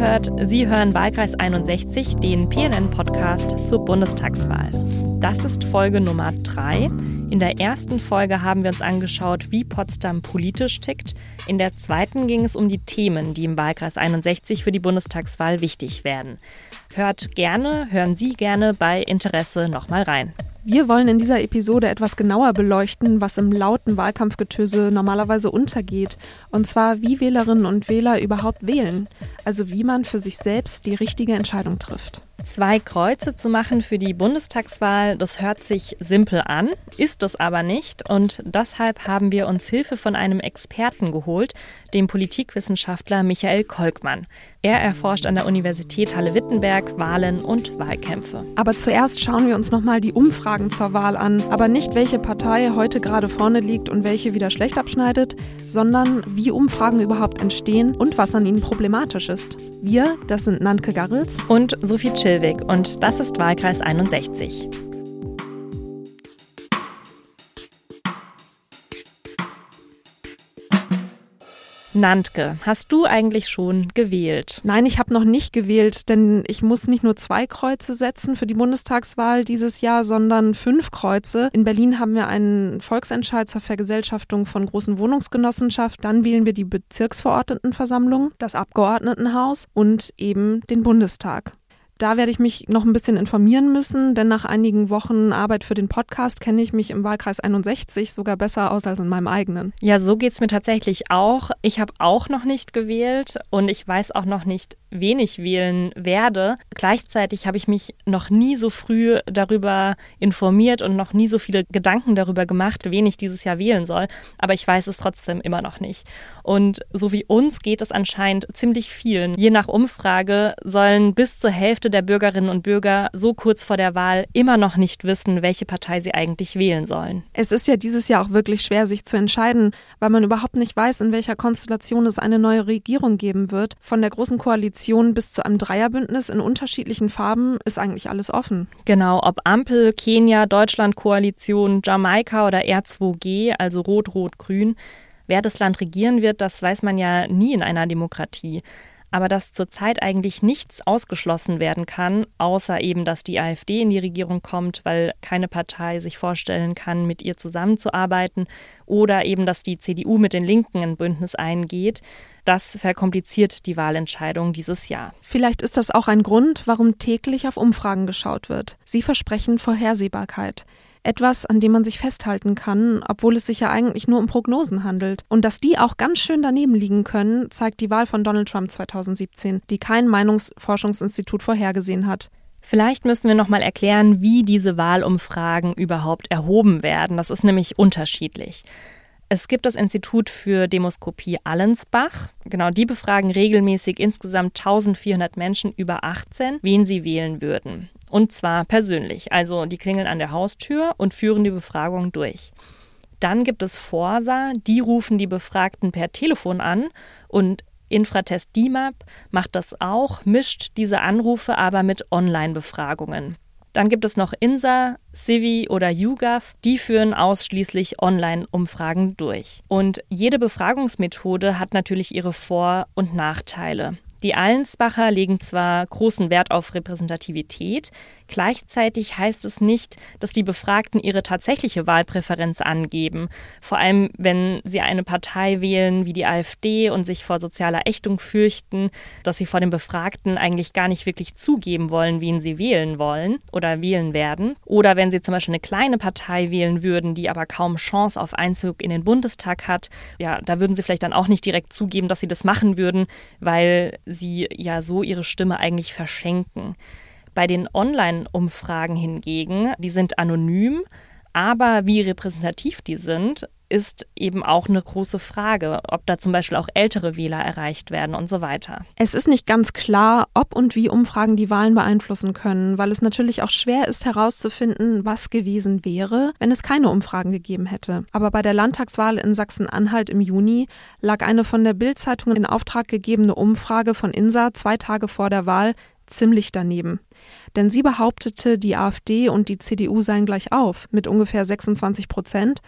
gehört, Sie hören Wahlkreis 61, den PNN-Podcast zur Bundestagswahl. Das ist Folge Nummer 3. In der ersten Folge haben wir uns angeschaut, wie Potsdam politisch tickt. In der zweiten ging es um die Themen, die im Wahlkreis 61 für die Bundestagswahl wichtig werden. Hört gerne, hören Sie gerne bei Interesse nochmal rein. Wir wollen in dieser Episode etwas genauer beleuchten, was im lauten Wahlkampfgetöse normalerweise untergeht. Und zwar, wie Wählerinnen und Wähler überhaupt wählen. Also wie man für sich selbst die richtige Entscheidung trifft. Zwei Kreuze zu machen für die Bundestagswahl, das hört sich simpel an, ist es aber nicht. Und deshalb haben wir uns Hilfe von einem Experten geholt, dem Politikwissenschaftler Michael Kolkmann. Er erforscht an der Universität Halle-Wittenberg Wahlen und Wahlkämpfe. Aber zuerst schauen wir uns nochmal die Umfragen zur Wahl an. Aber nicht, welche Partei heute gerade vorne liegt und welche wieder schlecht abschneidet, sondern wie Umfragen überhaupt entstehen und was an ihnen problematisch ist. Wir, das sind Nantke Garrels und Sophie Chilwig und das ist Wahlkreis 61. Nantke, hast du eigentlich schon gewählt? Nein, ich habe noch nicht gewählt, denn ich muss nicht nur zwei Kreuze setzen für die Bundestagswahl dieses Jahr, sondern fünf Kreuze. In Berlin haben wir einen Volksentscheid zur Vergesellschaftung von großen Wohnungsgenossenschaften. Dann wählen wir die Bezirksverordnetenversammlung, das Abgeordnetenhaus und eben den Bundestag. Da werde ich mich noch ein bisschen informieren müssen, denn nach einigen Wochen Arbeit für den Podcast kenne ich mich im Wahlkreis 61 sogar besser aus als in meinem eigenen. Ja, so geht es mir tatsächlich auch. Ich habe auch noch nicht gewählt und ich weiß auch noch nicht, wenig wählen werde. Gleichzeitig habe ich mich noch nie so früh darüber informiert und noch nie so viele Gedanken darüber gemacht, wen ich dieses Jahr wählen soll. Aber ich weiß es trotzdem immer noch nicht. Und so wie uns geht es anscheinend ziemlich vielen. Je nach Umfrage sollen bis zur Hälfte der Bürgerinnen und Bürger so kurz vor der Wahl immer noch nicht wissen, welche Partei sie eigentlich wählen sollen. Es ist ja dieses Jahr auch wirklich schwer, sich zu entscheiden, weil man überhaupt nicht weiß, in welcher Konstellation es eine neue Regierung geben wird. Von der Großen Koalition bis zu einem Dreierbündnis in unterschiedlichen Farben ist eigentlich alles offen. Genau, ob Ampel, Kenia, Deutschland-Koalition, Jamaika oder R2G, also Rot-Rot-Grün. Wer das Land regieren wird, das weiß man ja nie in einer Demokratie aber dass zurzeit eigentlich nichts ausgeschlossen werden kann, außer eben, dass die AfD in die Regierung kommt, weil keine Partei sich vorstellen kann, mit ihr zusammenzuarbeiten, oder eben, dass die CDU mit den Linken ein Bündnis eingeht. Das verkompliziert die Wahlentscheidung dieses Jahr. Vielleicht ist das auch ein Grund, warum täglich auf Umfragen geschaut wird. Sie versprechen Vorhersehbarkeit etwas, an dem man sich festhalten kann, obwohl es sich ja eigentlich nur um Prognosen handelt. Und dass die auch ganz schön daneben liegen können, zeigt die Wahl von Donald Trump 2017, die kein Meinungsforschungsinstitut vorhergesehen hat. Vielleicht müssen wir noch mal erklären, wie diese Wahlumfragen überhaupt erhoben werden. Das ist nämlich unterschiedlich. Es gibt das Institut für Demoskopie Allensbach. Genau, die befragen regelmäßig insgesamt 1400 Menschen über 18, wen sie wählen würden. Und zwar persönlich. Also die klingeln an der Haustür und führen die Befragung durch. Dann gibt es Forsa, die rufen die Befragten per Telefon an und Infratest DIMAP macht das auch, mischt diese Anrufe aber mit Online-Befragungen. Dann gibt es noch INSA, Civi oder YouGov, die führen ausschließlich Online-Umfragen durch. Und jede Befragungsmethode hat natürlich ihre Vor- und Nachteile. Die Allensbacher legen zwar großen Wert auf Repräsentativität, gleichzeitig heißt es nicht, dass die Befragten ihre tatsächliche Wahlpräferenz angeben. Vor allem, wenn sie eine Partei wählen wie die AfD und sich vor sozialer Ächtung fürchten, dass sie vor den Befragten eigentlich gar nicht wirklich zugeben wollen, wen sie wählen wollen oder wählen werden. Oder wenn sie zum Beispiel eine kleine Partei wählen würden, die aber kaum Chance auf Einzug in den Bundestag hat, ja, da würden sie vielleicht dann auch nicht direkt zugeben, dass sie das machen würden, weil sie ja so ihre Stimme eigentlich verschenken. Bei den Online-Umfragen hingegen, die sind anonym, aber wie repräsentativ die sind, ist eben auch eine große Frage, ob da zum Beispiel auch ältere Wähler erreicht werden und so weiter. Es ist nicht ganz klar, ob und wie Umfragen die Wahlen beeinflussen können, weil es natürlich auch schwer ist herauszufinden, was gewesen wäre, wenn es keine Umfragen gegeben hätte. Aber bei der Landtagswahl in Sachsen-Anhalt im Juni lag eine von der Bild-Zeitung in Auftrag gegebene Umfrage von INSA zwei Tage vor der Wahl ziemlich daneben. Denn sie behauptete, die AfD und die CDU seien gleich auf mit ungefähr 26 Prozent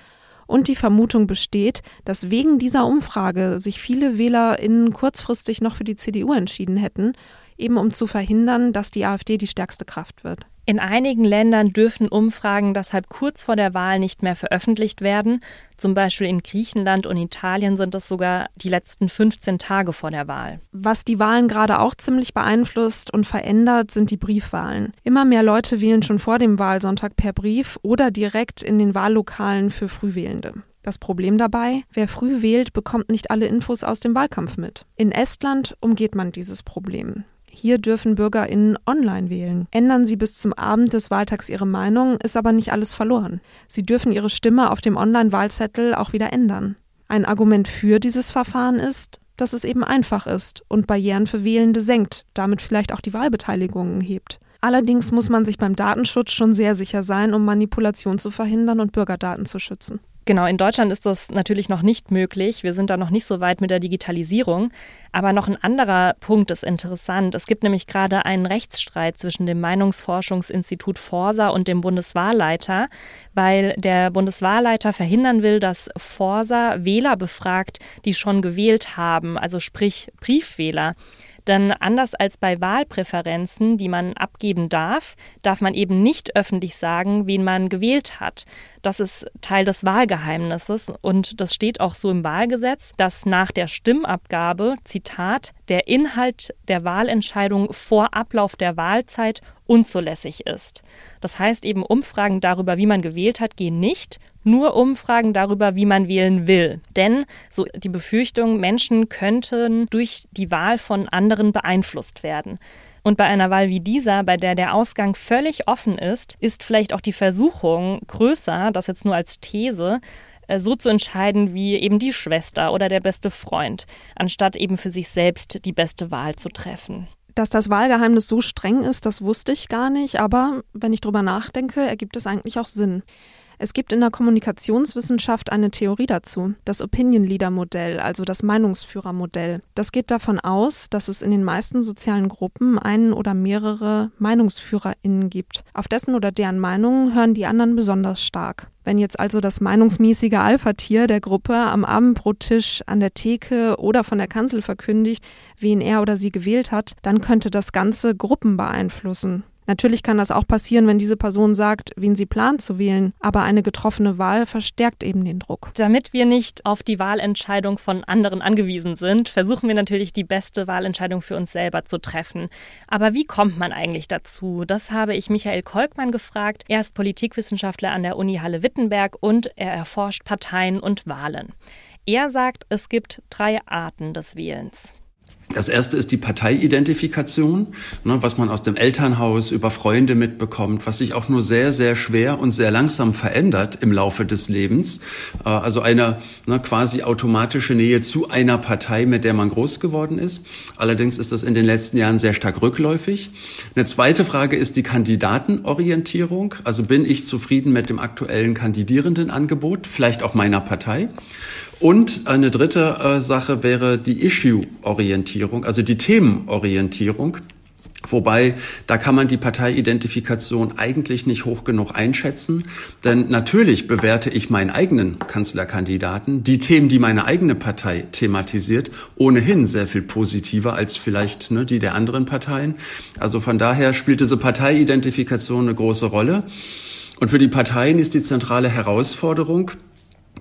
Und die Vermutung besteht, dass wegen dieser Umfrage sich viele WählerInnen kurzfristig noch für die CDU entschieden hätten, eben um zu verhindern, dass die AfD die stärkste Kraft wird. In einigen Ländern dürfen Umfragen deshalb kurz vor der Wahl nicht mehr veröffentlicht werden. Zum Beispiel in Griechenland und Italien sind es sogar die letzten 15 Tage vor der Wahl. Was die Wahlen gerade auch ziemlich beeinflusst und verändert, sind die Briefwahlen. Immer mehr Leute wählen schon vor dem Wahlsonntag per Brief oder direkt in den Wahllokalen für Frühwählende. Das Problem dabei, wer früh wählt, bekommt nicht alle Infos aus dem Wahlkampf mit. In Estland umgeht man dieses Problem. Hier dürfen BürgerInnen online wählen. Ändern sie bis zum Abend des Wahltags ihre Meinung, ist aber nicht alles verloren. Sie dürfen ihre Stimme auf dem Online-Wahlzettel auch wieder ändern. Ein Argument für dieses Verfahren ist, dass es eben einfach ist und Barrieren für Wählende senkt, damit vielleicht auch die Wahlbeteiligung hebt. Allerdings muss man sich beim Datenschutz schon sehr sicher sein, um Manipulation zu verhindern und Bürgerdaten zu schützen. Genau, in Deutschland ist das natürlich noch nicht möglich. Wir sind da noch nicht so weit mit der Digitalisierung. Aber noch ein anderer Punkt ist interessant. Es gibt nämlich gerade einen Rechtsstreit zwischen dem Meinungsforschungsinstitut Forsa und dem Bundeswahlleiter, weil der Bundeswahlleiter verhindern will, dass Forsa Wähler befragt, die schon gewählt haben, also sprich Briefwähler. Denn anders als bei Wahlpräferenzen, die man abgeben darf, darf man eben nicht öffentlich sagen, wen man gewählt hat. Das ist Teil des Wahlgeheimnisses und das steht auch so im Wahlgesetz, dass nach der Stimmabgabe, Zitat, der Inhalt der Wahlentscheidung vor Ablauf der Wahlzeit unzulässig ist. Das heißt eben, Umfragen darüber, wie man gewählt hat, gehen nicht nur Umfragen darüber, wie man wählen will. Denn so die Befürchtung, Menschen könnten durch die Wahl von anderen beeinflusst werden. Und bei einer Wahl wie dieser, bei der der Ausgang völlig offen ist, ist vielleicht auch die Versuchung größer, das jetzt nur als These, äh, so zu entscheiden wie eben die Schwester oder der beste Freund, anstatt eben für sich selbst die beste Wahl zu treffen. Dass das Wahlgeheimnis so streng ist, das wusste ich gar nicht, aber wenn ich drüber nachdenke, ergibt es eigentlich auch Sinn. Es gibt in der Kommunikationswissenschaft eine Theorie dazu, das Opinion Leader Modell, also das Meinungsführermodell. Das geht davon aus, dass es in den meisten sozialen Gruppen einen oder mehrere Meinungsführerinnen gibt. Auf dessen oder deren Meinungen hören die anderen besonders stark. Wenn jetzt also das meinungsmäßige Alpha-Tier der Gruppe am Abendbrottisch, an der Theke oder von der Kanzel verkündigt, wen er oder sie gewählt hat, dann könnte das Ganze Gruppen beeinflussen. Natürlich kann das auch passieren, wenn diese Person sagt, wen sie plant zu wählen, aber eine getroffene Wahl verstärkt eben den Druck. Damit wir nicht auf die Wahlentscheidung von anderen angewiesen sind, versuchen wir natürlich die beste Wahlentscheidung für uns selber zu treffen. Aber wie kommt man eigentlich dazu? Das habe ich Michael Kolkmann gefragt. Er ist Politikwissenschaftler an der Uni Halle-Wittenberg und er erforscht Parteien und Wahlen. Er sagt, es gibt drei Arten des Wählens. Das erste ist die Parteiidentifikation, ne, was man aus dem Elternhaus über Freunde mitbekommt, was sich auch nur sehr, sehr schwer und sehr langsam verändert im Laufe des Lebens. Äh, also eine ne, quasi automatische Nähe zu einer Partei, mit der man groß geworden ist. Allerdings ist das in den letzten Jahren sehr stark rückläufig. Eine zweite Frage ist die Kandidatenorientierung. Also bin ich zufrieden mit dem aktuellen Kandidierendenangebot, vielleicht auch meiner Partei? Und eine dritte äh, Sache wäre die Issue-Orientierung, also die Themenorientierung. Wobei, da kann man die Parteiidentifikation eigentlich nicht hoch genug einschätzen. Denn natürlich bewerte ich meinen eigenen Kanzlerkandidaten, die Themen, die meine eigene Partei thematisiert, ohnehin sehr viel positiver als vielleicht ne, die der anderen Parteien. Also von daher spielt diese Parteiidentifikation eine große Rolle. Und für die Parteien ist die zentrale Herausforderung,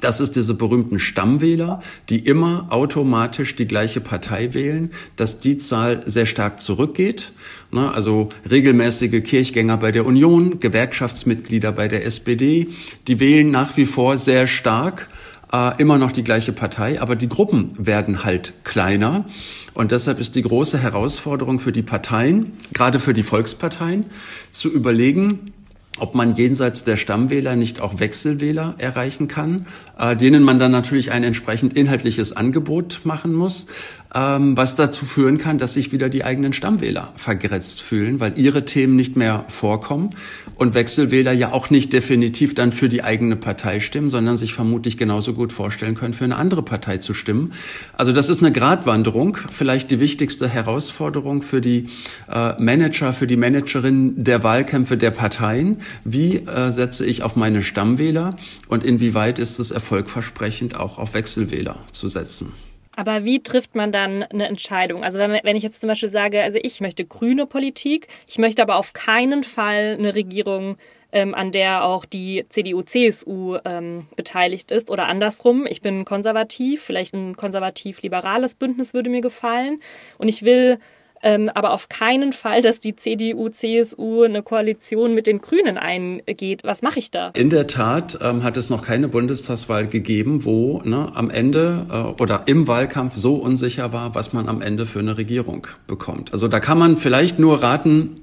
das ist diese berühmten Stammwähler, die immer automatisch die gleiche Partei wählen, dass die Zahl sehr stark zurückgeht. Ne, also regelmäßige Kirchgänger bei der Union, Gewerkschaftsmitglieder bei der SPD, die wählen nach wie vor sehr stark äh, immer noch die gleiche Partei, aber die Gruppen werden halt kleiner. Und deshalb ist die große Herausforderung für die Parteien, gerade für die Volksparteien, zu überlegen, ob man jenseits der Stammwähler nicht auch Wechselwähler erreichen kann, äh, denen man dann natürlich ein entsprechend inhaltliches Angebot machen muss, ähm, was dazu führen kann, dass sich wieder die eigenen Stammwähler vergrätzt fühlen, weil ihre Themen nicht mehr vorkommen und Wechselwähler ja auch nicht definitiv dann für die eigene Partei stimmen, sondern sich vermutlich genauso gut vorstellen können, für eine andere Partei zu stimmen. Also das ist eine Gratwanderung, vielleicht die wichtigste Herausforderung für die äh, Manager, für die Managerinnen der Wahlkämpfe der Parteien, Wie äh, setze ich auf meine Stammwähler und inwieweit ist es erfolgversprechend, auch auf Wechselwähler zu setzen? Aber wie trifft man dann eine Entscheidung? Also wenn, wenn ich jetzt zum Beispiel sage, also ich möchte grüne Politik, ich möchte aber auf keinen Fall eine Regierung ähm, an der auch die CDU, CSU ähm, beteiligt ist oder andersrum. Ich bin konservativ, vielleicht ein konservativ-liberales Bündnis würde mir gefallen und ich will ähm, aber auf keinen Fall, dass die CDU, CSU eine Koalition mit den Grünen eingeht. Was mache ich da? In der Tat ähm, hat es noch keine Bundestagswahl gegeben, wo ne, am Ende äh, oder im Wahlkampf so unsicher war, was man am Ende für eine Regierung bekommt. Also da kann man vielleicht nur raten,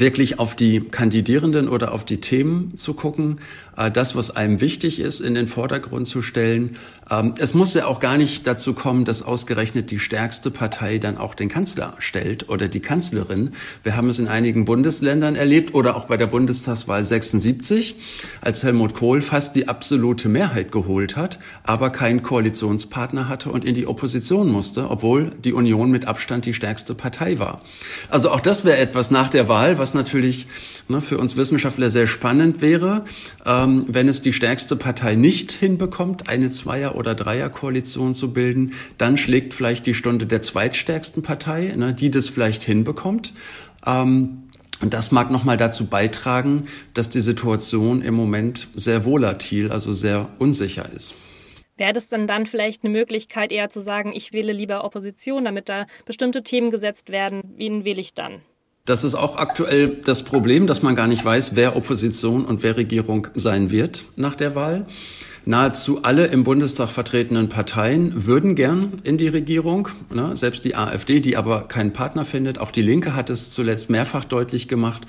wirklich auf die Kandidierenden oder auf die Themen zu gucken, äh, das, was einem wichtig ist, in den Vordergrund zu stellen. Ähm, es muss ja auch gar nicht dazu kommen, dass ausgerechnet die stärkste Partei dann auch den Kanzler stellt oder die Kanzlerin. Wir haben es in einigen Bundesländern erlebt oder auch bei der Bundestagswahl 76, als Helmut Kohl fast die absolute Mehrheit geholt hat, aber keinen Koalitionspartner hatte und in die Opposition musste, obwohl die Union mit Abstand die stärkste Partei war. Also auch das wäre etwas nach der Wahl, was natürlich ne, für uns Wissenschaftler sehr spannend wäre. Ähm, wenn es die stärkste Partei nicht hinbekommt, eine Zweier- oder Dreierkoalition zu bilden, dann schlägt vielleicht die Stunde der zweitstärksten Partei, ne, die das vielleicht hinbekommt. Ähm, und das mag nochmal dazu beitragen, dass die Situation im Moment sehr volatil, also sehr unsicher ist. Wäre das dann dann vielleicht eine Möglichkeit, eher zu sagen, ich wähle lieber Opposition, damit da bestimmte Themen gesetzt werden? Wen wähle ich dann? Das ist auch aktuell das Problem, dass man gar nicht weiß, wer Opposition und wer Regierung sein wird nach der Wahl. Nahezu alle im Bundestag vertretenen Parteien würden gern in die Regierung, ne? selbst die AfD, die aber keinen Partner findet. Auch die Linke hat es zuletzt mehrfach deutlich gemacht.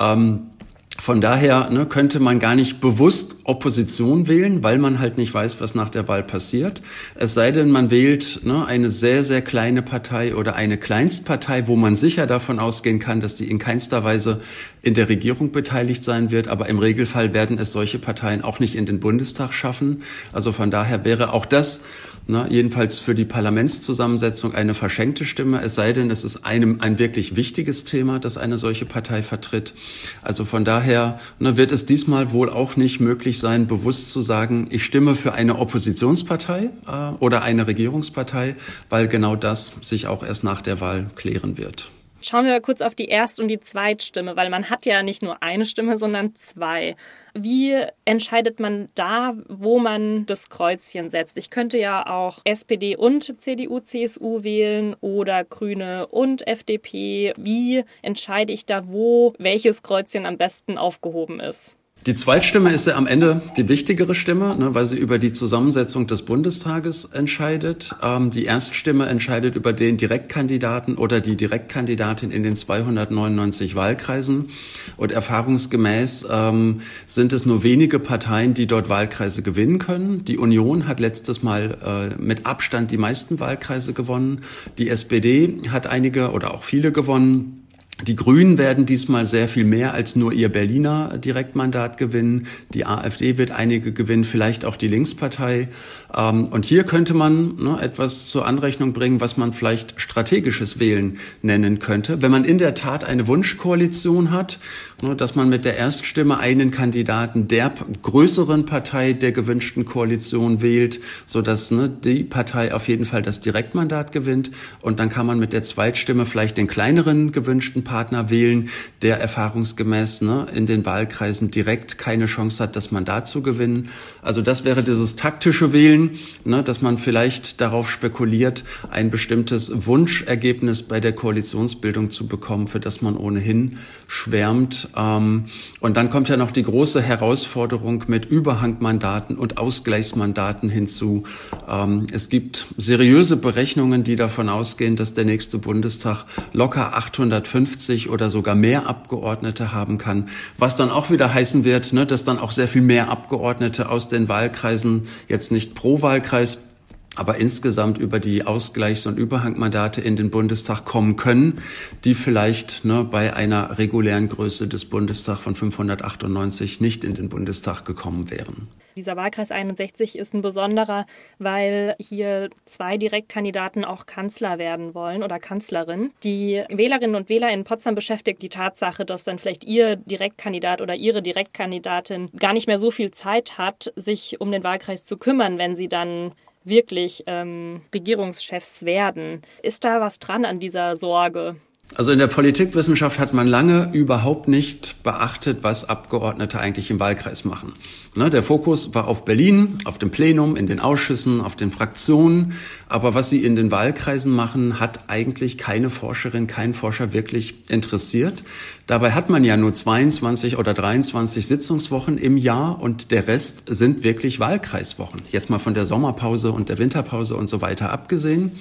Ähm, von daher ne, könnte man gar nicht bewusst Opposition wählen, weil man halt nicht weiß, was nach der Wahl passiert. Es sei denn, man wählt ne, eine sehr, sehr kleine Partei oder eine Kleinstpartei, wo man sicher davon ausgehen kann, dass die in keinster Weise in der Regierung beteiligt sein wird. Aber im Regelfall werden es solche Parteien auch nicht in den Bundestag schaffen. Also von daher wäre auch das na, jedenfalls für die Parlamentszusammensetzung eine verschenkte Stimme, es sei denn, es ist einem ein wirklich wichtiges Thema, das eine solche Partei vertritt. Also von daher na, wird es diesmal wohl auch nicht möglich sein, bewusst zu sagen, ich stimme für eine Oppositionspartei äh, oder eine Regierungspartei, weil genau das sich auch erst nach der Wahl klären wird. Schauen wir mal kurz auf die Erst- und die Zweitstimme, weil man hat ja nicht nur eine Stimme, sondern zwei. Wie entscheidet man da, wo man das Kreuzchen setzt? Ich könnte ja auch SPD und CDU, CSU wählen oder Grüne und FDP. Wie entscheide ich da, wo welches Kreuzchen am besten aufgehoben ist? Die Zweitstimme ist ja am Ende die wichtigere Stimme, ne, weil sie über die Zusammensetzung des Bundestages entscheidet. Ähm, die Erststimme entscheidet über den Direktkandidaten oder die Direktkandidatin in den 299 Wahlkreisen. Und erfahrungsgemäß ähm, sind es nur wenige Parteien, die dort Wahlkreise gewinnen können. Die Union hat letztes Mal äh, mit Abstand die meisten Wahlkreise gewonnen. Die SPD hat einige oder auch viele gewonnen. Die Grünen werden diesmal sehr viel mehr als nur ihr Berliner Direktmandat gewinnen. Die AfD wird einige gewinnen, vielleicht auch die Linkspartei. Ähm, und hier könnte man ne, etwas zur Anrechnung bringen, was man vielleicht strategisches Wählen nennen könnte. Wenn man in der Tat eine Wunschkoalition hat, ne, dass man mit der Erststimme einen Kandidaten der größeren Partei der gewünschten Koalition wählt, so dass ne, die Partei auf jeden Fall das Direktmandat gewinnt. Und dann kann man mit der Zweitstimme vielleicht den kleineren gewünschten Partner wählen, der erfahrungsgemäß ne, in den Wahlkreisen direkt keine Chance hat, das Mandat zu gewinnen. Also das wäre dieses taktische Wählen ne, dass man vielleicht darauf spekuliert, ein bestimmtes Wunschergebnis bei der Koalitionsbildung zu bekommen, für das man ohnehin schwärmt. Ähm, und dann kommt ja noch die große Herausforderung mit Überhangmandaten und Ausgleichsmandaten hinzu. Ähm, es gibt seriöse Berechnungen, die davon ausgehen, dass der nächste Bundestag locker 850 oder sogar mehr Abgeordnete haben kann, was dann auch wieder heißen wird, ne, dass dann auch sehr viel mehr Abgeordnete aus den Wahlkreisen jetzt nicht pro Wahlkreis aber insgesamt über die Ausgleichs- und Überhangmandate in den Bundestag kommen können, die vielleicht ne, bei einer regulären Größe des Bundestags von 598 nicht in den Bundestag gekommen wären. Dieser Wahlkreis 61 ist ein besonderer, weil hier zwei Direktkandidaten auch Kanzler werden wollen oder Kanzlerin. Die Wählerinnen und Wähler in Potsdam beschäftigt die Tatsache, dass dann vielleicht ihr Direktkandidat oder ihre Direktkandidatin gar nicht mehr so viel Zeit hat, sich um den Wahlkreis zu kümmern, wenn sie dann wirklich ähm, Regierungschefs werden. Ist da was dran an dieser Sorge? Also in der Politikwissenschaft hat man lange überhaupt nicht beachtet, was Abgeordnete eigentlich im Wahlkreis machen. Ne, der Fokus war auf Berlin, auf dem Plenum, in den Ausschüssen, auf den Fraktionen. Aber was sie in den Wahlkreisen machen, hat eigentlich keine Forscherin, kein Forscher wirklich interessiert. Dabei hat man ja nur 22 oder 23 Sitzungswochen im Jahr und der Rest sind wirklich Wahlkreiswochen. Jetzt mal von der Sommerpause und der Winterpause und so weiter abgesehen.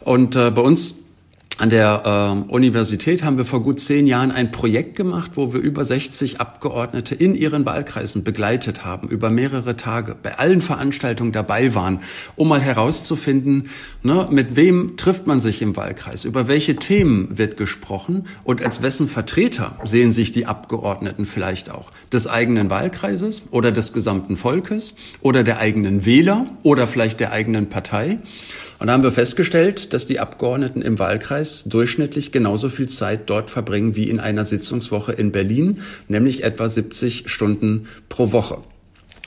Und äh, bei uns an der äh, Universität haben wir vor gut zehn Jahren ein Projekt gemacht, wo wir über 60 Abgeordnete in ihren Wahlkreisen begleitet haben, über mehrere Tage, bei allen Veranstaltungen dabei waren, um mal herauszufinden, ne, mit wem trifft man sich im Wahlkreis, über welche Themen wird gesprochen und als wessen Vertreter sehen sich die Abgeordneten vielleicht auch, des eigenen Wahlkreises oder des gesamten Volkes oder der eigenen Wähler oder vielleicht der eigenen Partei. Und da haben wir festgestellt, dass die Abgeordneten im Wahlkreis durchschnittlich genauso viel Zeit dort verbringen wie in einer Sitzungswoche in Berlin, nämlich etwa 70 Stunden pro Woche.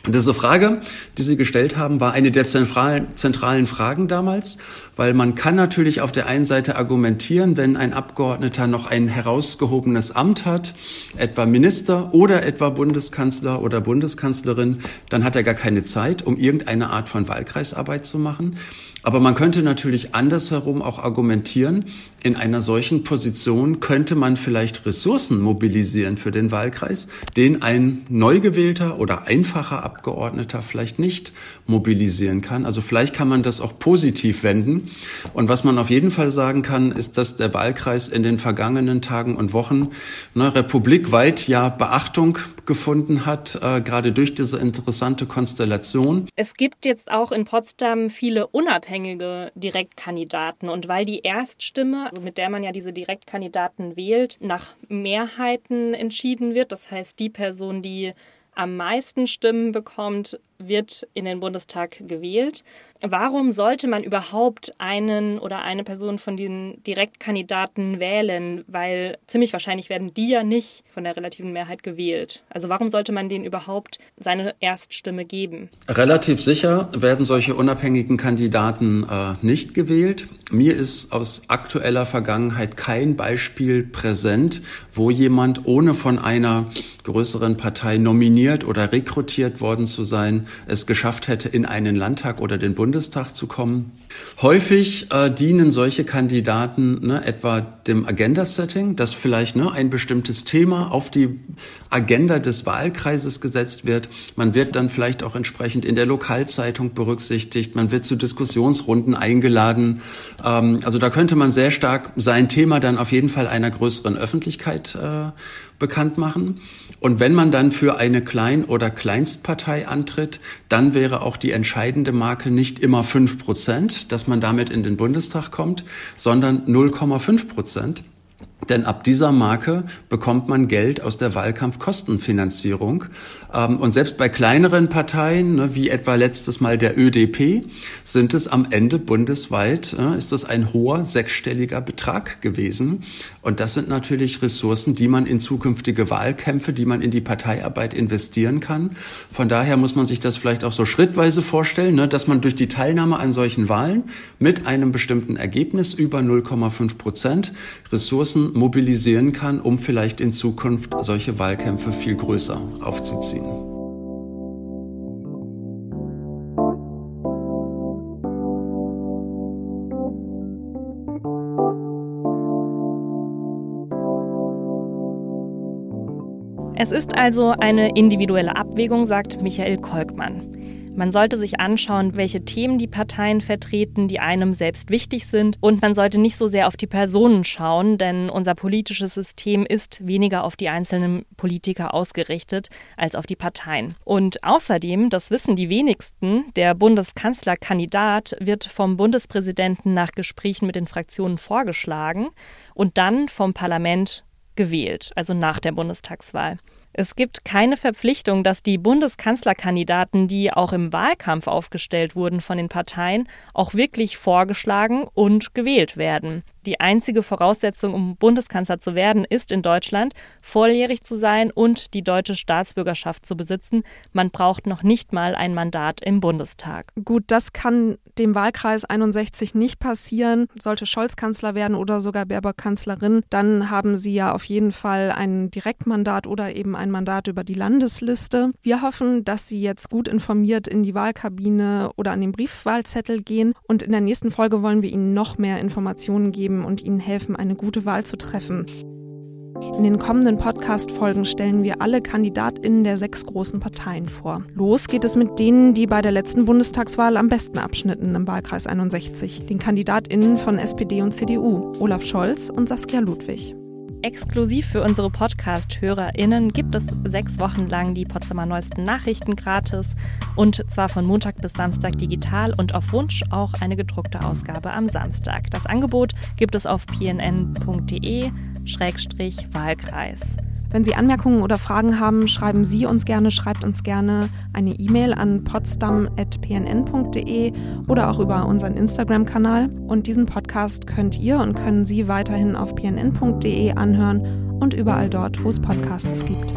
Und diese Frage, die Sie gestellt haben, war eine der zentralen, zentralen Fragen damals, weil man kann natürlich auf der einen Seite argumentieren, wenn ein Abgeordneter noch ein herausgehobenes Amt hat, etwa Minister oder etwa Bundeskanzler oder Bundeskanzlerin, dann hat er gar keine Zeit, um irgendeine Art von Wahlkreisarbeit zu machen. Aber man könnte natürlich andersherum auch argumentieren, in einer solchen Position könnte man vielleicht Ressourcen mobilisieren für den Wahlkreis, den ein neu gewählter oder einfacher Abgeordneter vielleicht nicht mobilisieren kann. Also vielleicht kann man das auch positiv wenden. Und was man auf jeden Fall sagen kann, ist, dass der Wahlkreis in den vergangenen Tagen und Wochen ne, republikweit ja Beachtung gefunden hat, äh, gerade durch diese interessante Konstellation. Es gibt jetzt auch in Potsdam viele unabhängige Direktkandidaten und weil die Erststimme, mit der man ja diese Direktkandidaten wählt, nach Mehrheiten entschieden wird, das heißt die Person, die am meisten Stimmen bekommt, wird in den Bundestag gewählt. Warum sollte man überhaupt einen oder eine Person von den Direktkandidaten wählen? Weil ziemlich wahrscheinlich werden die ja nicht von der relativen Mehrheit gewählt. Also warum sollte man denen überhaupt seine Erststimme geben? Relativ sicher werden solche unabhängigen Kandidaten äh, nicht gewählt. Mir ist aus aktueller Vergangenheit kein Beispiel präsent, wo jemand ohne von einer größeren Partei nominiert oder rekrutiert worden zu sein, es geschafft hätte, in einen Landtag oder den Bundestag zu kommen. Häufig äh, dienen solche Kandidaten ne, etwa dem Agenda-Setting, dass vielleicht ne, ein bestimmtes Thema auf die Agenda des Wahlkreises gesetzt wird. Man wird dann vielleicht auch entsprechend in der Lokalzeitung berücksichtigt. Man wird zu Diskussionsrunden eingeladen. Ähm, also da könnte man sehr stark sein Thema dann auf jeden Fall einer größeren Öffentlichkeit äh, bekannt machen. Und wenn man dann für eine Klein- oder Kleinstpartei antritt, dann wäre auch die entscheidende Marke nicht immer fünf Prozent, dass man damit in den Bundestag kommt, sondern 0,5 Prozent. Denn ab dieser Marke bekommt man Geld aus der Wahlkampfkostenfinanzierung. Ähm, und selbst bei kleineren Parteien, ne, wie etwa letztes Mal der ÖDP, sind es am Ende bundesweit, ne, ist das ein hoher sechsstelliger Betrag gewesen. Und das sind natürlich Ressourcen, die man in zukünftige Wahlkämpfe, die man in die Parteiarbeit investieren kann. Von daher muss man sich das vielleicht auch so schrittweise vorstellen, ne, dass man durch die Teilnahme an solchen Wahlen mit einem bestimmten Ergebnis über 0,5 Prozent Mobilisieren kann, um vielleicht in Zukunft solche Wahlkämpfe viel größer aufzuziehen. Es ist also eine individuelle Abwägung, sagt Michael Kolkmann. Man sollte sich anschauen, welche Themen die Parteien vertreten, die einem selbst wichtig sind. Und man sollte nicht so sehr auf die Personen schauen, denn unser politisches System ist weniger auf die einzelnen Politiker ausgerichtet als auf die Parteien. Und außerdem, das wissen die wenigsten, der Bundeskanzlerkandidat wird vom Bundespräsidenten nach Gesprächen mit den Fraktionen vorgeschlagen und dann vom Parlament gewählt, also nach der Bundestagswahl. Es gibt keine Verpflichtung, dass die Bundeskanzlerkandidaten, die auch im Wahlkampf aufgestellt wurden von den Parteien, auch wirklich vorgeschlagen und gewählt werden. Die einzige Voraussetzung, um Bundeskanzler zu werden, ist in Deutschland, volljährig zu sein und die deutsche Staatsbürgerschaft zu besitzen. Man braucht noch nicht mal ein Mandat im Bundestag. Gut, das kann dem Wahlkreis 61 nicht passieren. Sollte Scholz Kanzler werden oder sogar Baerbock Kanzlerin, dann haben sie ja auf jeden Fall ein Direktmandat oder eben ein Mandat über die Landesliste. Wir hoffen, dass Sie jetzt gut informiert in die Wahlkabine oder an den Briefwahlzettel gehen und in der nächsten Folge wollen wir Ihnen noch mehr Informationen geben geben und Ihnen helfen, eine gute Wahl zu treffen. In den kommenden Podcast-Folgen stellen wir alle KandidatInnen der sechs großen Parteien vor. Los geht es mit denen, die bei der letzten Bundestagswahl am besten abschnitten im Wahlkreis 61, den KandidatInnen von SPD und CDU, Olaf Scholz und Saskia Ludwig. Exklusiv für unsere Podcast-HörerInnen gibt es sechs Wochen lang die Potsdamer neuesten Nachrichten gratis und zwar von Montag bis Samstag digital und auf Wunsch auch eine gedruckte Ausgabe am Samstag. Das Angebot gibt es auf pnn.de-wahlkreis. Wenn Sie Anmerkungen oder Fragen haben, schreiben Sie uns gerne, schreibt uns gerne eine E-Mail an potsdam.pnn.de oder auch über unseren Instagram-Kanal. Und diesen Podcast könnt ihr und können Sie weiterhin auf pnn.de anhören und überall dort, wo es Podcasts gibt.